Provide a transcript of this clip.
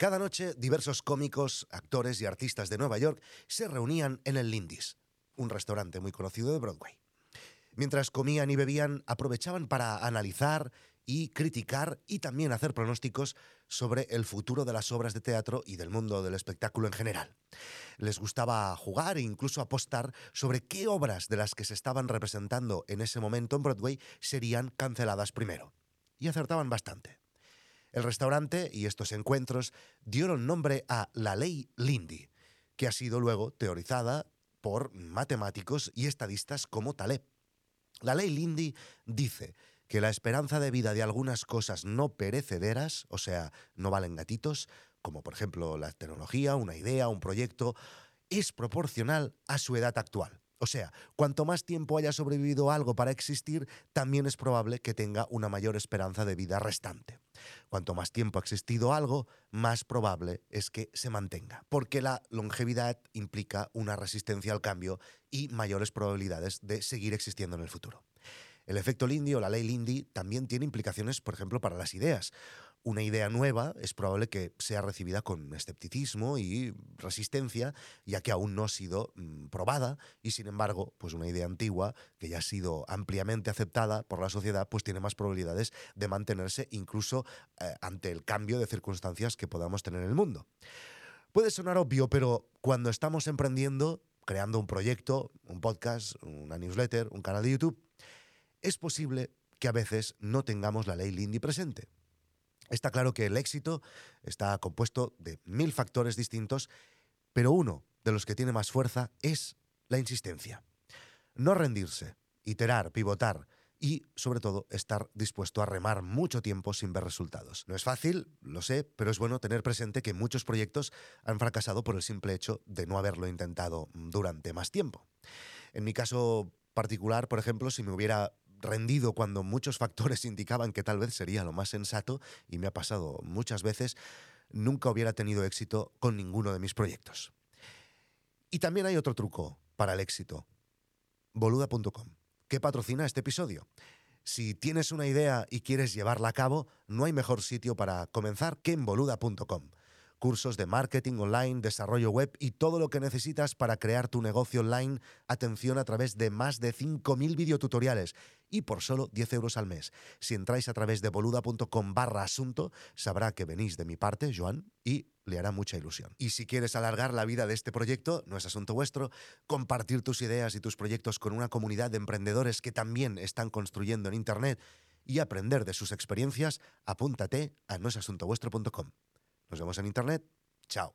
Cada noche, diversos cómicos, actores y artistas de Nueva York se reunían en el Lindy's, un restaurante muy conocido de Broadway. Mientras comían y bebían, aprovechaban para analizar y criticar y también hacer pronósticos sobre el futuro de las obras de teatro y del mundo del espectáculo en general. Les gustaba jugar e incluso apostar sobre qué obras de las que se estaban representando en ese momento en Broadway serían canceladas primero. Y acertaban bastante. El restaurante y estos encuentros dieron nombre a la ley Lindy, que ha sido luego teorizada por matemáticos y estadistas como Taleb. La ley Lindy dice que la esperanza de vida de algunas cosas no perecederas, o sea, no valen gatitos, como por ejemplo la tecnología, una idea, un proyecto, es proporcional a su edad actual. O sea, cuanto más tiempo haya sobrevivido algo para existir, también es probable que tenga una mayor esperanza de vida restante. Cuanto más tiempo ha existido algo, más probable es que se mantenga, porque la longevidad implica una resistencia al cambio y mayores probabilidades de seguir existiendo en el futuro. El efecto Lindy o la ley Lindy también tiene implicaciones, por ejemplo, para las ideas. Una idea nueva es probable que sea recibida con escepticismo y resistencia, ya que aún no ha sido mm, probada y, sin embargo, pues una idea antigua que ya ha sido ampliamente aceptada por la sociedad, pues tiene más probabilidades de mantenerse incluso eh, ante el cambio de circunstancias que podamos tener en el mundo. Puede sonar obvio, pero cuando estamos emprendiendo, creando un proyecto, un podcast, una newsletter, un canal de YouTube, es posible que a veces no tengamos la ley Lindy presente. Está claro que el éxito está compuesto de mil factores distintos, pero uno de los que tiene más fuerza es la insistencia. No rendirse, iterar, pivotar y, sobre todo, estar dispuesto a remar mucho tiempo sin ver resultados. No es fácil, lo sé, pero es bueno tener presente que muchos proyectos han fracasado por el simple hecho de no haberlo intentado durante más tiempo. En mi caso particular, por ejemplo, si me hubiera rendido cuando muchos factores indicaban que tal vez sería lo más sensato, y me ha pasado muchas veces, nunca hubiera tenido éxito con ninguno de mis proyectos. Y también hay otro truco para el éxito. Boluda.com, que patrocina este episodio. Si tienes una idea y quieres llevarla a cabo, no hay mejor sitio para comenzar que en boluda.com cursos de marketing online, desarrollo web y todo lo que necesitas para crear tu negocio online. Atención a través de más de 5.000 videotutoriales y por solo 10 euros al mes. Si entráis a través de boluda.com barra asunto, sabrá que venís de mi parte, Joan, y le hará mucha ilusión. Y si quieres alargar la vida de este proyecto, no es asunto vuestro, compartir tus ideas y tus proyectos con una comunidad de emprendedores que también están construyendo en Internet y aprender de sus experiencias, apúntate a noesasuntovuestro.com. Nos vemos en internet. Chao.